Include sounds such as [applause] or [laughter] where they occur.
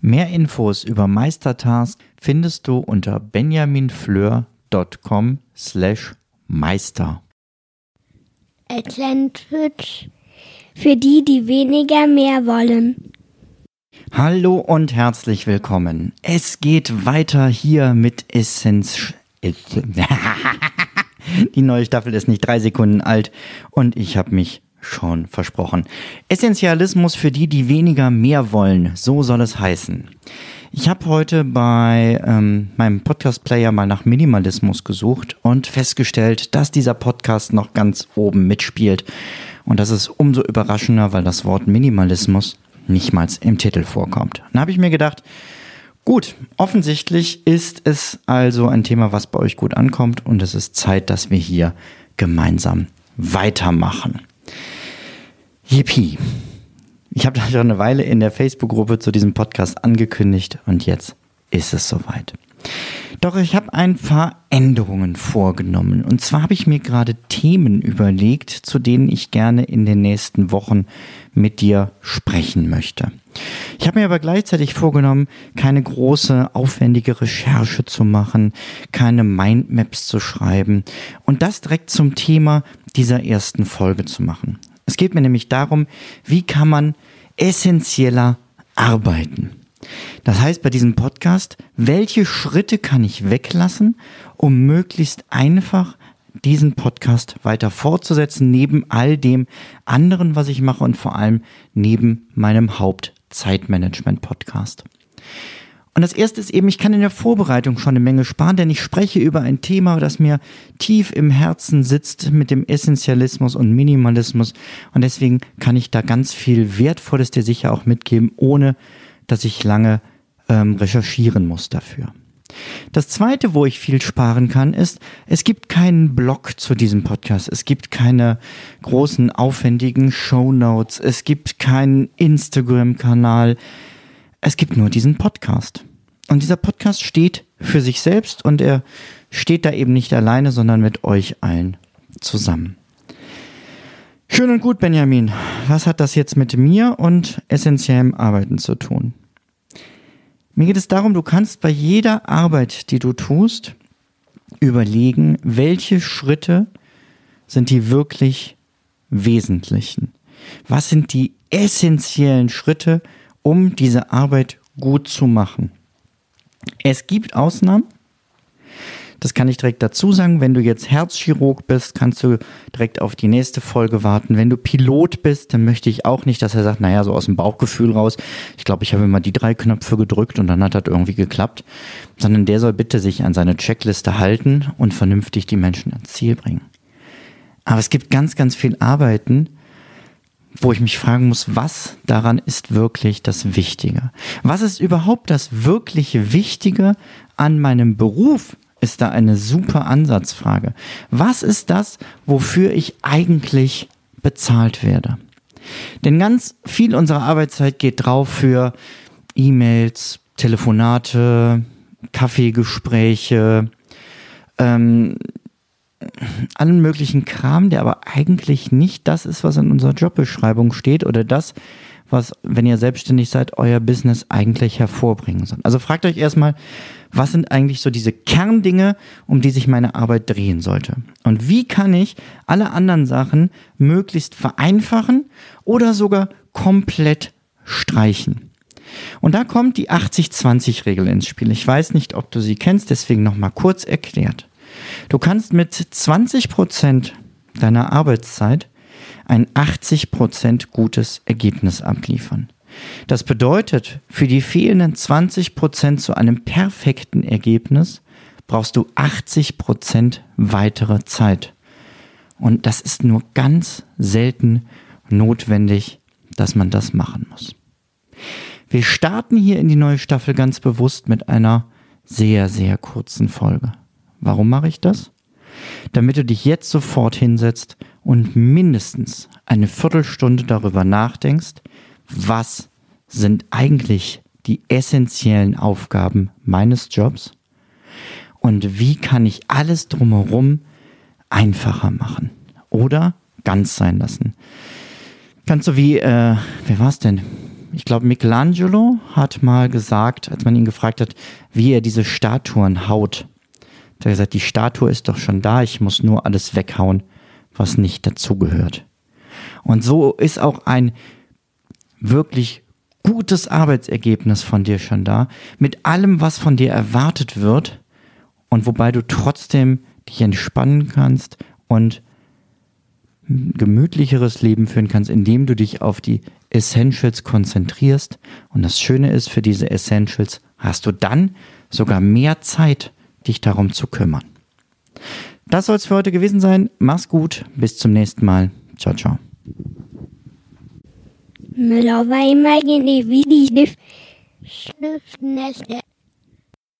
Mehr Infos über Meistertask findest du unter benjaminfleur.com slash meister. Atlantic für die, die weniger mehr wollen. Hallo und herzlich willkommen. Es geht weiter hier mit Essenz. [laughs] Die neue Staffel ist nicht drei Sekunden alt und ich habe mich schon versprochen. Essentialismus für die, die weniger mehr wollen. So soll es heißen. Ich habe heute bei ähm, meinem Podcast-Player mal nach Minimalismus gesucht und festgestellt, dass dieser Podcast noch ganz oben mitspielt. Und das ist umso überraschender, weil das Wort Minimalismus nicht mal im Titel vorkommt. Dann habe ich mir gedacht, gut, offensichtlich ist es also ein Thema, was bei euch gut ankommt und es ist Zeit, dass wir hier gemeinsam weitermachen. Yippie. Ich habe da schon eine Weile in der Facebook-Gruppe zu diesem Podcast angekündigt und jetzt ist es soweit. Doch ich habe ein paar Änderungen vorgenommen. Und zwar habe ich mir gerade Themen überlegt, zu denen ich gerne in den nächsten Wochen mit dir sprechen möchte. Ich habe mir aber gleichzeitig vorgenommen, keine große, aufwendige Recherche zu machen, keine Mindmaps zu schreiben und das direkt zum Thema dieser ersten Folge zu machen. Es geht mir nämlich darum, wie kann man essentieller arbeiten. Das heißt bei diesem Podcast, welche Schritte kann ich weglassen, um möglichst einfach diesen Podcast weiter fortzusetzen, neben all dem anderen, was ich mache und vor allem neben meinem Hauptzeitmanagement-Podcast. Und das erste ist eben, ich kann in der Vorbereitung schon eine Menge sparen, denn ich spreche über ein Thema, das mir tief im Herzen sitzt mit dem Essentialismus und Minimalismus. Und deswegen kann ich da ganz viel Wertvolles dir sicher auch mitgeben, ohne dass ich lange ähm, recherchieren muss dafür. Das zweite, wo ich viel sparen kann, ist, es gibt keinen Blog zu diesem Podcast. Es gibt keine großen, aufwendigen Show Notes. Es gibt keinen Instagram-Kanal. Es gibt nur diesen Podcast. Und dieser Podcast steht für sich selbst und er steht da eben nicht alleine, sondern mit euch allen zusammen. Schön und gut, Benjamin. Was hat das jetzt mit mir und essentiellem Arbeiten zu tun? Mir geht es darum, du kannst bei jeder Arbeit, die du tust, überlegen, welche Schritte sind die wirklich wesentlichen. Was sind die essentiellen Schritte, um diese Arbeit gut zu machen? Es gibt Ausnahmen. Das kann ich direkt dazu sagen. Wenn du jetzt Herzchirurg bist, kannst du direkt auf die nächste Folge warten. Wenn du Pilot bist, dann möchte ich auch nicht, dass er sagt, naja, so aus dem Bauchgefühl raus. Ich glaube, ich habe immer die drei Knöpfe gedrückt und dann hat das irgendwie geklappt. Sondern der soll bitte sich an seine Checkliste halten und vernünftig die Menschen ans Ziel bringen. Aber es gibt ganz, ganz viel Arbeiten, wo ich mich fragen muss, was daran ist wirklich das Wichtige? Was ist überhaupt das wirkliche Wichtige an meinem Beruf? Ist da eine super Ansatzfrage. Was ist das, wofür ich eigentlich bezahlt werde? Denn ganz viel unserer Arbeitszeit geht drauf für E-Mails, Telefonate, Kaffeegespräche, ähm, allen möglichen Kram, der aber eigentlich nicht das ist, was in unserer Jobbeschreibung steht oder das, was, wenn ihr selbstständig seid, euer Business eigentlich hervorbringen soll. Also fragt euch erstmal, was sind eigentlich so diese Kerndinge, um die sich meine Arbeit drehen sollte? Und wie kann ich alle anderen Sachen möglichst vereinfachen oder sogar komplett streichen? Und da kommt die 80-20-Regel ins Spiel. Ich weiß nicht, ob du sie kennst, deswegen nochmal kurz erklärt. Du kannst mit 20 Prozent deiner Arbeitszeit ein 80 Prozent gutes Ergebnis abliefern. Das bedeutet, für die fehlenden 20 Prozent zu einem perfekten Ergebnis brauchst du 80 Prozent weitere Zeit. Und das ist nur ganz selten notwendig, dass man das machen muss. Wir starten hier in die neue Staffel ganz bewusst mit einer sehr, sehr kurzen Folge. Warum mache ich das? Damit du dich jetzt sofort hinsetzt und mindestens eine Viertelstunde darüber nachdenkst, was sind eigentlich die essentiellen Aufgaben meines Jobs und wie kann ich alles drumherum einfacher machen oder ganz sein lassen. Ganz so wie, äh, wer war es denn? Ich glaube, Michelangelo hat mal gesagt, als man ihn gefragt hat, wie er diese Statuen haut. Da gesagt, die Statue ist doch schon da, ich muss nur alles weghauen, was nicht dazugehört. Und so ist auch ein wirklich gutes Arbeitsergebnis von dir schon da, mit allem, was von dir erwartet wird und wobei du trotzdem dich entspannen kannst und ein gemütlicheres Leben führen kannst, indem du dich auf die Essentials konzentrierst. Und das Schöne ist, für diese Essentials hast du dann sogar mehr Zeit, dich darum zu kümmern. Das soll es für heute gewesen sein. Mach's gut. Bis zum nächsten Mal. Ciao, ciao. Müller war immer gegen die Schriftnächte.